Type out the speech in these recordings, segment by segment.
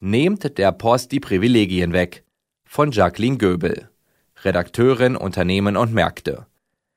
Nehmt der Post die Privilegien weg. Von Jacqueline Göbel, Redakteurin Unternehmen und Märkte.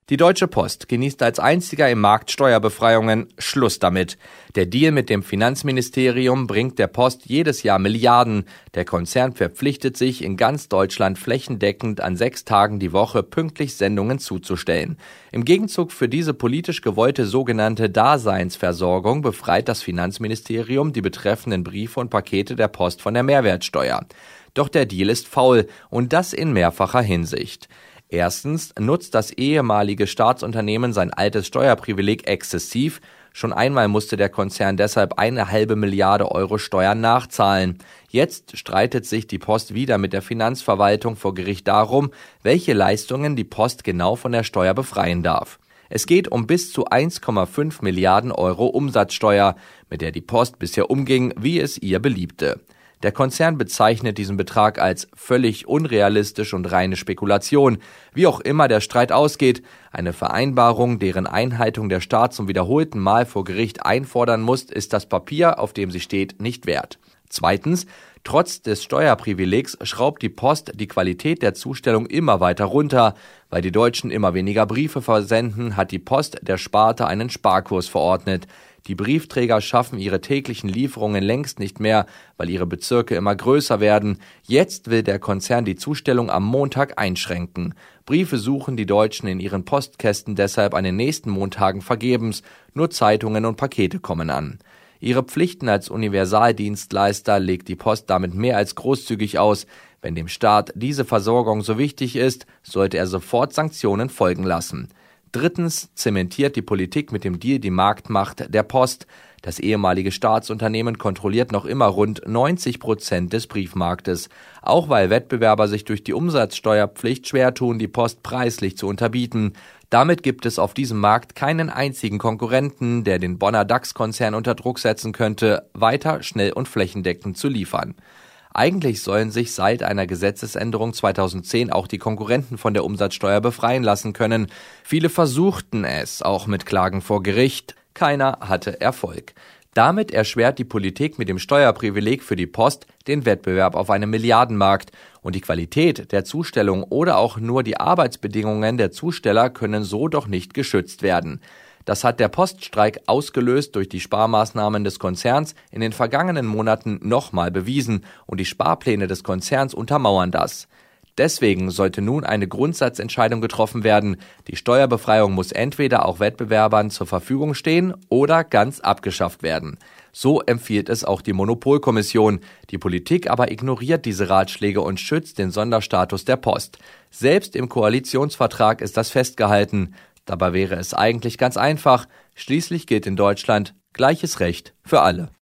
Die Deutsche Post genießt als einziger im Markt Steuerbefreiungen. Schluss damit. Der Deal mit dem Finanzministerium bringt der Post jedes Jahr Milliarden. Der Konzern verpflichtet sich, in ganz Deutschland flächendeckend an sechs Tagen die Woche pünktlich Sendungen zuzustellen. Im Gegenzug für diese politisch gewollte sogenannte Daseinsversorgung befreit das Finanzministerium die betreffenden Briefe und Pakete der Post von der Mehrwertsteuer. Doch der Deal ist faul und das in mehrfacher Hinsicht. Erstens nutzt das ehemalige Staatsunternehmen sein altes Steuerprivileg exzessiv. Schon einmal musste der Konzern deshalb eine halbe Milliarde Euro Steuern nachzahlen. Jetzt streitet sich die Post wieder mit der Finanzverwaltung vor Gericht darum, welche Leistungen die Post genau von der Steuer befreien darf. Es geht um bis zu 1,5 Milliarden Euro Umsatzsteuer, mit der die Post bisher umging, wie es ihr beliebte. Der Konzern bezeichnet diesen Betrag als völlig unrealistisch und reine Spekulation. Wie auch immer der Streit ausgeht, eine Vereinbarung, deren Einhaltung der Staat zum wiederholten Mal vor Gericht einfordern muss, ist das Papier, auf dem sie steht, nicht wert. Zweitens, trotz des Steuerprivilegs schraubt die Post die Qualität der Zustellung immer weiter runter. Weil die Deutschen immer weniger Briefe versenden, hat die Post der Sparte einen Sparkurs verordnet. Die Briefträger schaffen ihre täglichen Lieferungen längst nicht mehr, weil ihre Bezirke immer größer werden. Jetzt will der Konzern die Zustellung am Montag einschränken. Briefe suchen die Deutschen in ihren Postkästen deshalb an den nächsten Montagen vergebens. Nur Zeitungen und Pakete kommen an. Ihre Pflichten als Universaldienstleister legt die Post damit mehr als großzügig aus. Wenn dem Staat diese Versorgung so wichtig ist, sollte er sofort Sanktionen folgen lassen. Drittens zementiert die Politik mit dem Deal die Marktmacht der Post. Das ehemalige Staatsunternehmen kontrolliert noch immer rund 90 Prozent des Briefmarktes. Auch weil Wettbewerber sich durch die Umsatzsteuerpflicht schwer tun, die Post preislich zu unterbieten. Damit gibt es auf diesem Markt keinen einzigen Konkurrenten, der den Bonner DAX-Konzern unter Druck setzen könnte, weiter schnell und flächendeckend zu liefern. Eigentlich sollen sich seit einer Gesetzesänderung 2010 auch die Konkurrenten von der Umsatzsteuer befreien lassen können. Viele versuchten es, auch mit Klagen vor Gericht. Keiner hatte Erfolg. Damit erschwert die Politik mit dem Steuerprivileg für die Post den Wettbewerb auf einem Milliardenmarkt und die Qualität der Zustellung oder auch nur die Arbeitsbedingungen der Zusteller können so doch nicht geschützt werden. Das hat der Poststreik ausgelöst durch die Sparmaßnahmen des Konzerns in den vergangenen Monaten nochmal bewiesen und die Sparpläne des Konzerns untermauern das. Deswegen sollte nun eine Grundsatzentscheidung getroffen werden. Die Steuerbefreiung muss entweder auch Wettbewerbern zur Verfügung stehen oder ganz abgeschafft werden. So empfiehlt es auch die Monopolkommission. Die Politik aber ignoriert diese Ratschläge und schützt den Sonderstatus der Post. Selbst im Koalitionsvertrag ist das festgehalten. Dabei wäre es eigentlich ganz einfach. Schließlich gilt in Deutschland gleiches Recht für alle.